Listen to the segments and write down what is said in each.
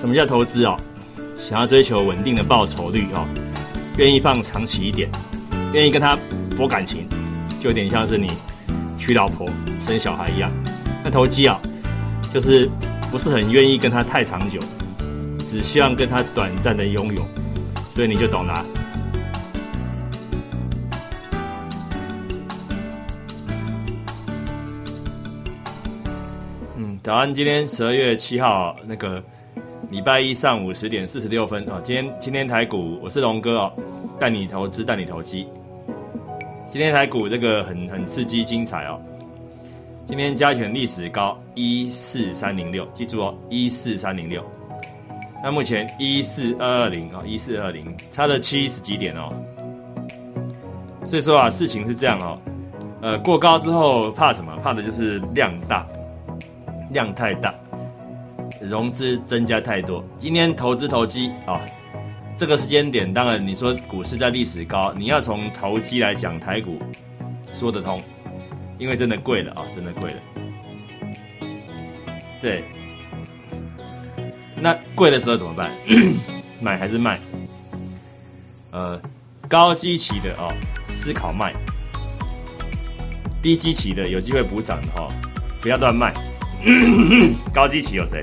什么叫投资哦？想要追求稳定的报酬率哦，愿意放长期一点，愿意跟他博感情，就有点像是你娶老婆生小孩一样。那投机啊，就是不是很愿意跟他太长久，只希望跟他短暂的拥有，所以你就懂了。嗯，早安，今天十二月七号那个。礼拜一上午十点四十六分啊，今天今天台股我是龙哥哦，带你投资带你投机。今天台股这个很很刺激精彩哦，今天加权历史高一四三零六，记住哦一四三零六。那目前一四二二零啊一四二零差了七十几点哦，所以说啊事情是这样哦，呃过高之后怕什么？怕的就是量大，量太大。融资增加太多，今天投资投机啊，这个时间点，当然你说股市在历史高，你要从投机来讲台股说得通，因为真的贵了啊，真的贵了。对，那贵的时候怎么办？买还是卖？呃，高基期的哦，思考卖；低基期的有机会补涨的哈，不要乱卖。高基期有谁？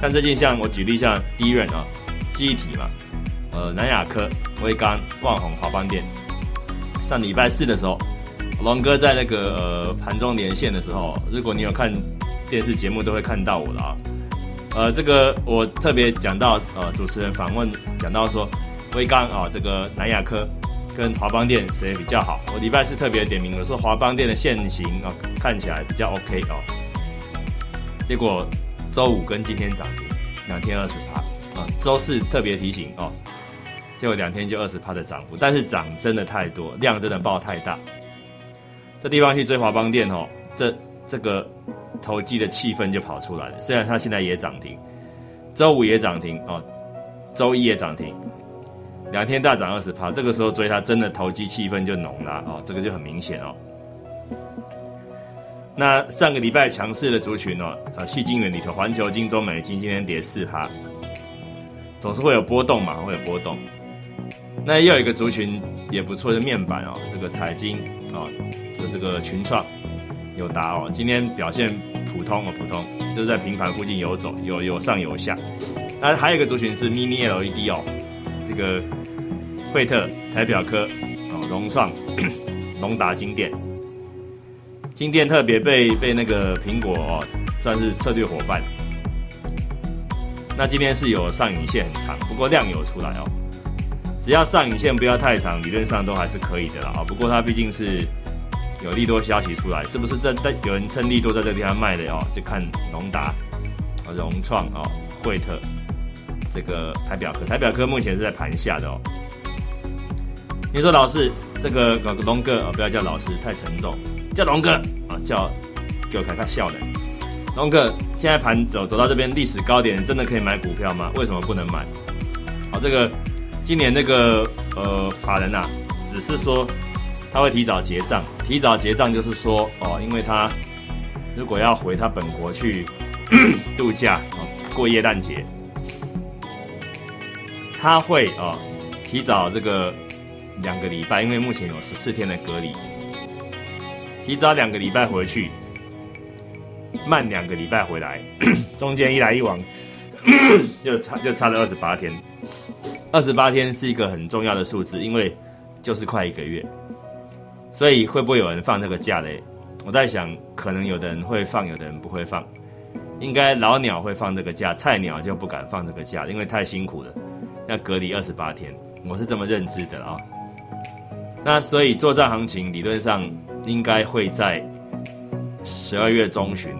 像最近像我举例像第一任啊，记忆体嘛，呃南亚科、威刚、万宏、华邦电。上礼拜四的时候，龙哥在那个呃盘中连线的时候，如果你有看电视节目，都会看到我了啊。呃，这个我特别讲到呃主持人访问讲到说，威刚啊这个南亚科跟华邦电谁比较好？我礼拜四特别点名，我说华邦电的现形啊看起来比较 OK 哦，结果。周五跟今天涨停，两天二十趴啊。周四特别提醒哦，结果两天就二十趴的涨幅，但是涨真的太多，量真的爆太大。这地方去追华邦电哦，这这个投机的气氛就跑出来了。虽然它现在也涨停，周五也涨停哦，周一也涨停，两天大涨二十趴，这个时候追它真的投机气氛就浓了哦，这个就很明显哦。那上个礼拜强势的族群哦，呃，细晶圆里头，环球金、中美金今天跌四趴，总是会有波动嘛，会有波动。那又有一个族群也不错的面板哦，这个彩晶哦，就这个群创、友达哦，今天表现普通哦，普通，就是在平盘附近游走，有有上有下。那还有一个族群是 Mini LED 哦，这个惠特、台表科哦，融创、龙达、金电。金店特别被被那个苹果哦，算是策略伙伴。那今天是有上影线很长，不过量有出来哦。只要上影线不要太长，理论上都还是可以的啦。啊，不过它毕竟是有利多消息出来，是不是在在有人趁利多在这个地方卖的哦？就看龙达、融创哦、惠特这个台表科，台表科目前是在盘下的哦。你说老师，这个龙哥啊，不要叫老师，太沉重。叫龙哥啊，叫给我看看笑的。龙哥，现在盘走走到这边历史高点，真的可以买股票吗？为什么不能买？好，这个今年那个呃法人呐，只是说他会提早结账，提早结账就是说哦，因为他如果要回他本国去度假啊，过耶诞节，他会哦提早这个两个礼拜，因为目前有十四天的隔离。提早两个礼拜回去，慢两个礼拜回来，中间一来一往，就差就差了二十八天。二十八天是一个很重要的数字，因为就是快一个月。所以会不会有人放这个假嘞？我在想，可能有的人会放，有的人不会放。应该老鸟会放这个假，菜鸟就不敢放这个假，因为太辛苦了，要隔离二十八天。我是这么认知的啊。那所以作战行情理论上。应该会在十二月中旬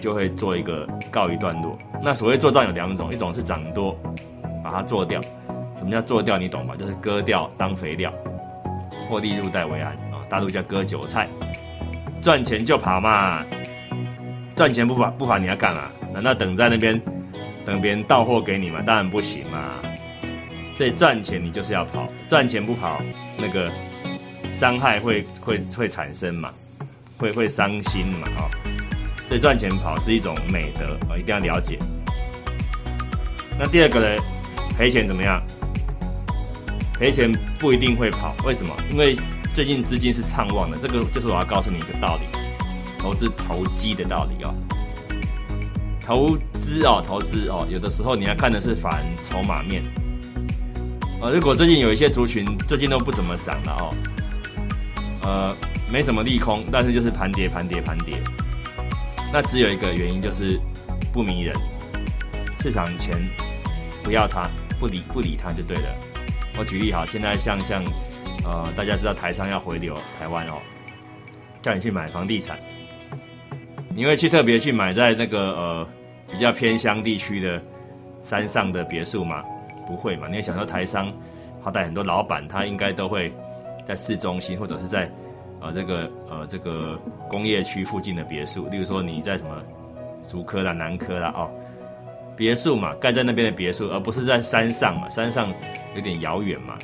就会做一个告一段落。那所谓做账有两种，一种是涨多，把它做掉。什么叫做掉？你懂吧？就是割掉当肥料，获利入袋为安啊。大陆叫割韭菜，赚钱就跑嘛。赚钱不跑不跑你要干嘛？难道等在那边等别人到货给你吗？当然不行嘛。所以赚钱你就是要跑，赚钱不跑那个。伤害会会会产生嘛，会会伤心嘛，哦，所以赚钱跑是一种美德啊，一定要了解。那第二个呢，赔钱怎么样？赔钱不一定会跑，为什么？因为最近资金是畅旺的，这个就是我要告诉你一个道理，投资投机的道理哦。投资哦，投资哦，有的时候你要看的是反筹码面。呃，如果最近有一些族群最近都不怎么涨了哦，呃，没什么利空，但是就是盘跌盘跌盘跌，那只有一个原因就是不迷人，市场钱不要它，不理不理它就对了。我举例哈，现在像像呃，大家知道台商要回流台湾哦，叫你去买房地产，你会去特别去买在那个呃比较偏乡地区的山上的别墅吗？不会嘛？你也想说台商，好歹很多老板他应该都会在市中心或者是在呃这个呃这个工业区附近的别墅，例如说你在什么竹科啦、南科啦哦，别墅嘛，盖在那边的别墅，而不是在山上嘛，山上有点遥远嘛。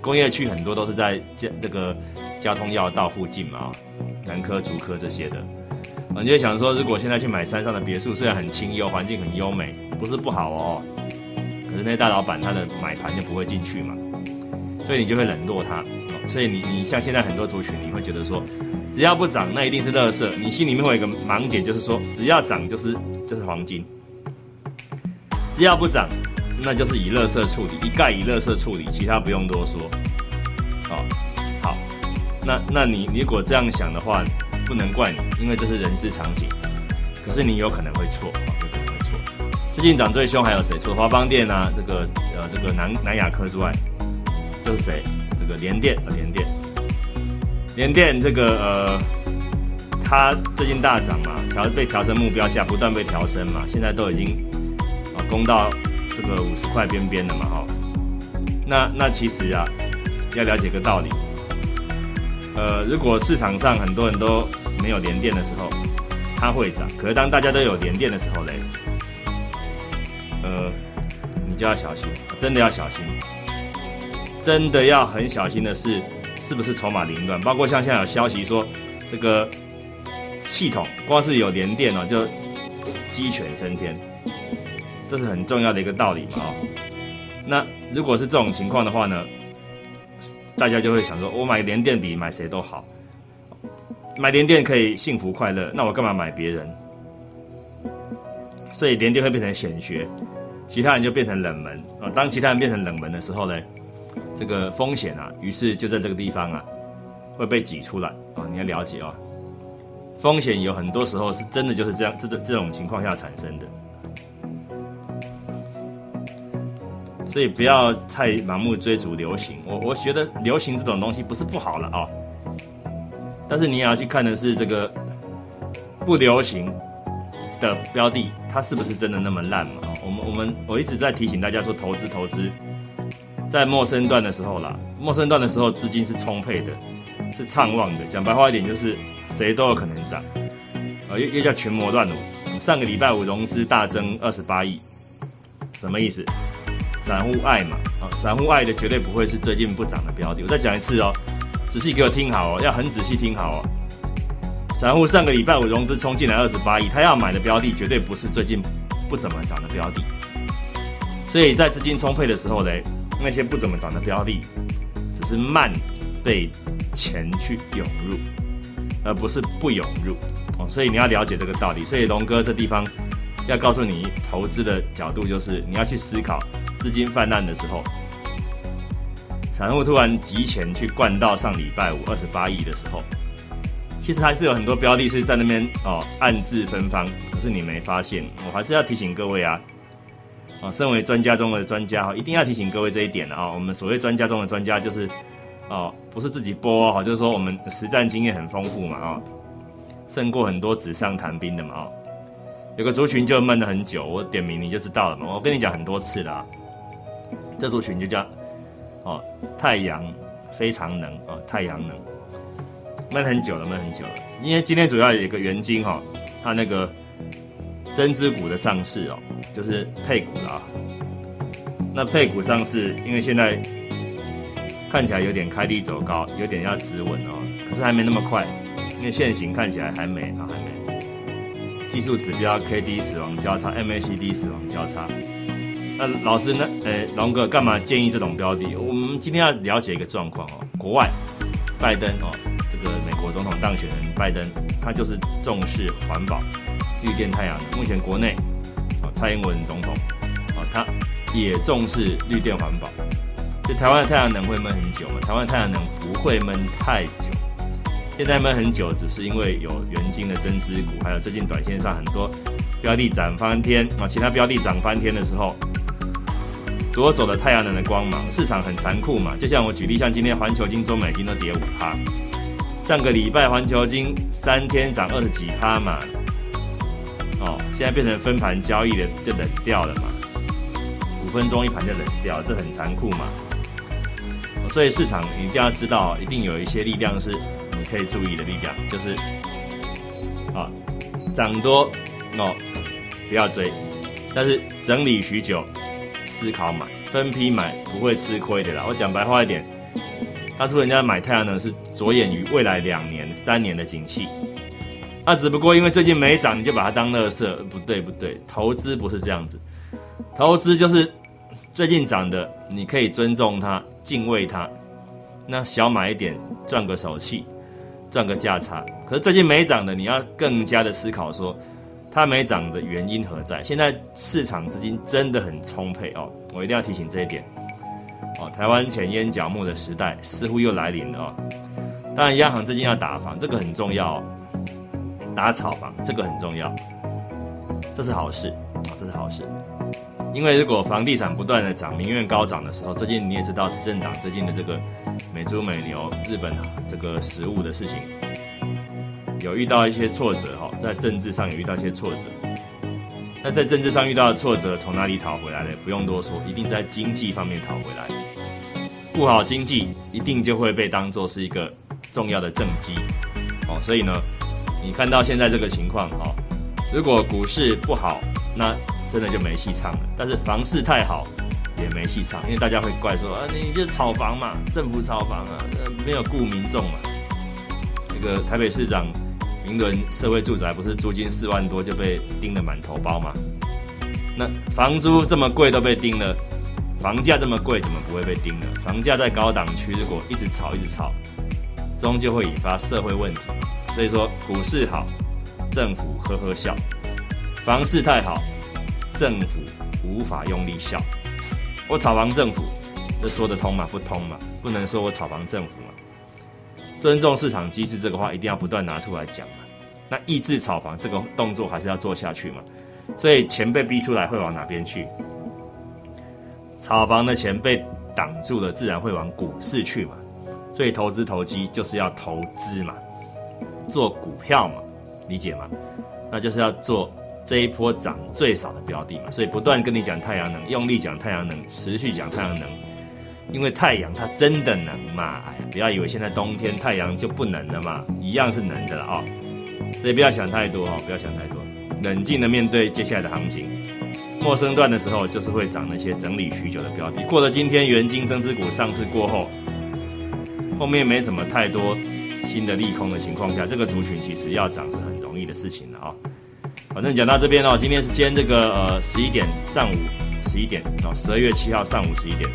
工业区很多都是在这这个交通要道附近嘛，哦南科、竹科这些的，你就想说，如果现在去买山上的别墅，虽然很清幽，环境很优美，不是不好哦。可是那些大老板他的买盘就不会进去嘛，所以你就会冷落他。所以你你像现在很多族群，你会觉得说，只要不涨，那一定是垃圾。你心里面会有一个盲点，就是说，只要涨就是就是黄金，只要不涨，那就是以垃圾处理，一概以垃圾处理，其他不用多说。好，好，那那你你如果这样想的话，不能怪你，因为这是人之常情。可是你有可能会错啊，有可能会错。最近涨最凶还有谁？除了华邦电啊，这个呃这个南南亚科之外，就是谁？这个联电啊，联电，联电这个呃，它最近大涨嘛，调被调升目标价，不断被调升嘛，现在都已经啊攻到这个五十块边边了嘛哈。那那其实啊，要了解个道理，呃，如果市场上很多人都没有联电的时候，它会涨；可是当大家都有联电的时候嘞？呃，你就要小心，真的要小心，真的要很小心的是，是不是筹码凌乱？包括像现在有消息说，这个系统光是有连电哦，就鸡犬升天，这是很重要的一个道理嘛哦。那如果是这种情况的话呢，大家就会想说，我买连电比买谁都好，买连电可以幸福快乐，那我干嘛买别人？所以连电会变成显学，其他人就变成冷门啊。当其他人变成冷门的时候呢，这个风险啊，于是就在这个地方啊，会被挤出来啊。你要了解啊，风险有很多时候是真的就是这样，这这这种情况下产生的。所以不要太盲目追逐流行。我我觉得流行这种东西不是不好了啊，但是你也要去看的是这个不流行。的标的，它是不是真的那么烂嘛？我们我们我一直在提醒大家说，投资投资，在陌生段的时候啦，陌生段的时候资金是充沛的，是畅旺的。讲白话一点，就是谁都有可能涨，啊，又又叫群魔乱舞。上个礼拜五融资大增二十八亿，什么意思？散户爱嘛，啊，散户爱的绝对不会是最近不涨的标的。我再讲一次哦，仔细给我听好哦，要很仔细听好哦。散户上个礼拜五融资冲进来二十八亿，他要买的标的绝对不是最近不怎么涨的标的，所以在资金充沛的时候呢，那些不怎么涨的标的，只是慢被钱去涌入，而不是不涌入哦。所以你要了解这个道理。所以龙哥这地方要告诉你，投资的角度就是你要去思考，资金泛滥的时候，散户突然集钱去灌到上礼拜五二十八亿的时候。其实还是有很多标的是在那边哦暗自芬芳，可是你没发现。我还是要提醒各位啊，哦，身为专家中的专家哈，一定要提醒各位这一点啊。我们所谓专家中的专家，就是哦，不是自己播哈，就是说我们实战经验很丰富嘛啊，胜过很多纸上谈兵的嘛啊。有个族群就闷了很久，我点名你就知道了嘛。我跟你讲很多次了，啊这族群就叫哦太阳非常能啊太阳能。闷很久了，闷很久了。因为今天主要有一个原因哈，它那个针织股的上市哦，就是配股啦。那配股上市，因为现在看起来有点开低走高，有点要止稳哦，可是还没那么快，因为现形看起来还没啊，还没。技术指标 K D 死亡交叉，M A C D 死亡交叉，那老师呢？呃，龙哥干嘛建议这种标的？我们今天要了解一个状况哦，国外拜登哦，这个美国总统当选人拜登，他就是重视环保、绿电、太阳能。目前国内哦，蔡英文总统啊，他也重视绿电环保。就台湾的太阳能会闷很久吗？台湾的太阳能不会闷太久。现在闷很久，只是因为有元金的增资股，还有最近短线上很多标的涨翻天啊，其他标的涨翻天的时候，夺走了太阳能的光芒。市场很残酷嘛，就像我举例，像今天环球金、中美金都跌五趴，上个礼拜环球金三天涨二十几趴嘛，哦，现在变成分盘交易的就冷掉了嘛，五分钟一盘就冷掉，这很残酷嘛。所以市场一定要知道，一定有一些力量是你可以注意的力量，就是啊涨多哦不要追，但是整理许久思考买，分批买不会吃亏的啦。我讲白话一点，他出人家买太阳能是着眼于未来两年、三年的景气，那只不过因为最近没涨，你就把它当乐色，不对不对，投资不是这样子，投资就是最近涨的，你可以尊重它。敬畏它，那小买一点赚个手气，赚个价差。可是最近没涨的，你要更加的思考说，它没涨的原因何在？现在市场资金真的很充沛哦，我一定要提醒这一点哦。台湾前烟角木的时代似乎又来临了哦。当然，央行最近要打房，这个很重要哦，打炒房这个很重要，这是好事啊，这是好事。因为如果房地产不断的涨，民怨高涨的时候，最近你也知道，执政党最近的这个美猪美牛、日本这个食物的事情，有遇到一些挫折哈，在政治上有遇到一些挫折。那在政治上遇到的挫折，从哪里讨回来的？不用多说，一定在经济方面讨回来。不好经济，一定就会被当做是一个重要的政绩哦。所以呢，你看到现在这个情况哈，如果股市不好，那真的就没戏唱了，但是房市太好也没戏唱，因为大家会怪说啊，你就炒房嘛，政府炒房啊，呃，没有顾民众嘛。那个台北市长明伦社会住宅不是租金四万多就被盯得满头包嘛？那房租这么贵都被盯了，房价这么贵怎么不会被盯呢？房价在高档区如果一直炒一直炒，终究会引发社会问题。所以说股市好，政府呵呵笑；房市太好。政府无法用力笑，我炒房政府，这说得通吗？不通嘛，不能说我炒房政府嘛。尊重市场机制这个话一定要不断拿出来讲嘛。那抑制炒房这个动作还是要做下去嘛。所以钱被逼出来会往哪边去？炒房的钱被挡住了，自然会往股市去嘛。所以投资投机就是要投资嘛，做股票嘛，理解吗？那就是要做。这一波涨最少的标的嘛，所以不断跟你讲太阳能，用力讲太阳能，持续讲太阳能，因为太阳它真的能嘛？哎呀，不要以为现在冬天太阳就不能了嘛，一样是能的了啊！所以不要想太多哦，不要想太多，冷静的面对接下来的行情。陌生段的时候就是会涨那些整理许久的标的，过了今天元金增资股上市过后，后面没什么太多新的利空的情况下，这个族群其实要涨是很容易的事情了啊。反正讲到这边哦，今天是今天这个呃十一点上午十一点哦，十二月七号上午十一点，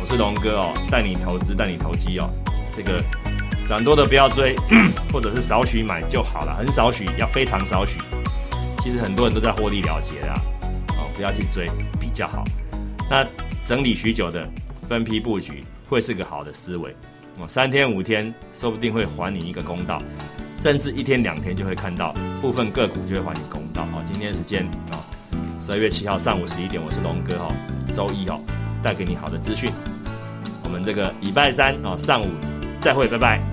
我是龙哥哦，带你投资带你投机哦，这个涨多的不要追，或者是少许买就好了，很少许要非常少许，其实很多人都在获利了结啊，哦不要去追比较好，那整理许久的分批布局会是个好的思维。哦，三天五天说不定会还你一个公道。甚至一天两天就会看到部分个股就会还你公道哦。今天时间啊，十二月七号上午十一点，我是龙哥哈，周一哦，带给你好的资讯。我们这个礼拜三哦上午再会，拜拜。